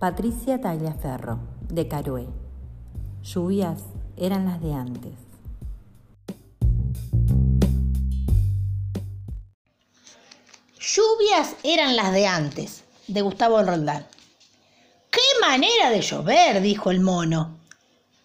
Patricia Tagliaferro, de Carué. Lluvias eran las de antes. Lluvias eran las de antes, de Gustavo Roldán. ¡Qué manera de llover! dijo el mono.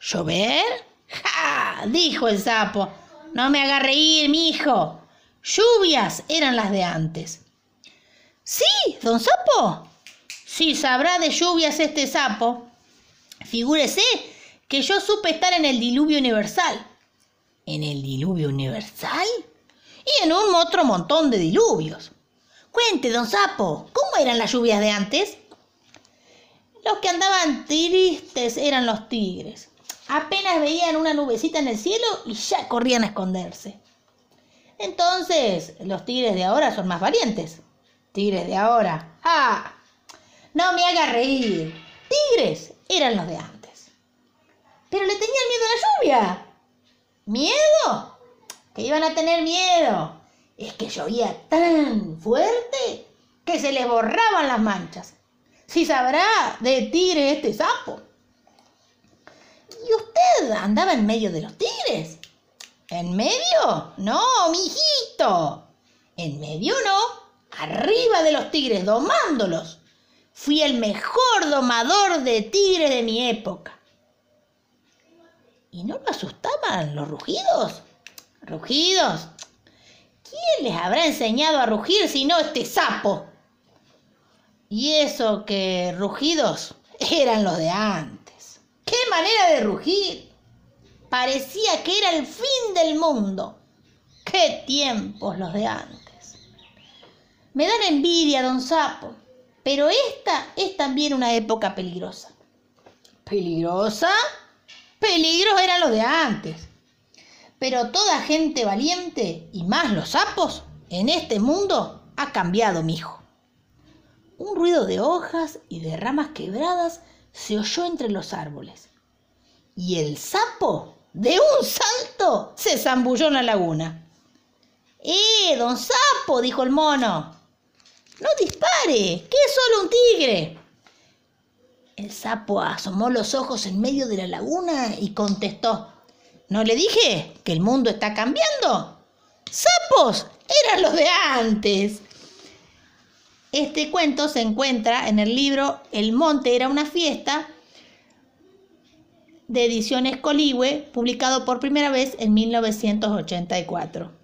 ¿Llover? ¡Ja! dijo el sapo. No me haga reír, mi hijo. Lluvias eran las de antes. Sí, don sapo. Si sabrá de lluvias este sapo. Figúrese que yo supe estar en el diluvio universal. ¿En el diluvio universal? Y en un otro montón de diluvios. Cuente, don Sapo, ¿cómo eran las lluvias de antes? Los que andaban tristes eran los tigres. Apenas veían una nubecita en el cielo y ya corrían a esconderse. Entonces, los tigres de ahora son más valientes. Tigres de ahora. ¡Ah! No me haga reír. Tigres eran los de antes. Pero le tenían miedo a la lluvia. ¿Miedo? Que iban a tener miedo. Es que llovía tan fuerte que se les borraban las manchas. Si sabrá de tigre este sapo. ¿Y usted andaba en medio de los tigres? ¿En medio? No, mijito. En medio no. Arriba de los tigres, domándolos. Fui el mejor domador de tigres de mi época. ¿Y no lo asustaban los rugidos? ¿Rugidos? ¿Quién les habrá enseñado a rugir si no este sapo? Y eso que rugidos eran los de antes. ¡Qué manera de rugir! Parecía que era el fin del mundo. ¡Qué tiempos los de antes! Me dan envidia, don Sapo. Pero esta es también una época peligrosa. ¿Peligrosa? Peligros eran los de antes. Pero toda gente valiente, y más los sapos, en este mundo ha cambiado, mijo. Un ruido de hojas y de ramas quebradas se oyó entre los árboles. Y el sapo, de un salto, se zambulló en la laguna. ¡Eh, don sapo! dijo el mono. No dispare, que es solo un tigre. El sapo asomó los ojos en medio de la laguna y contestó, ¿no le dije que el mundo está cambiando? ¡Sapos! Eran los de antes. Este cuento se encuentra en el libro El monte era una fiesta de Ediciones Coligüe, publicado por primera vez en 1984.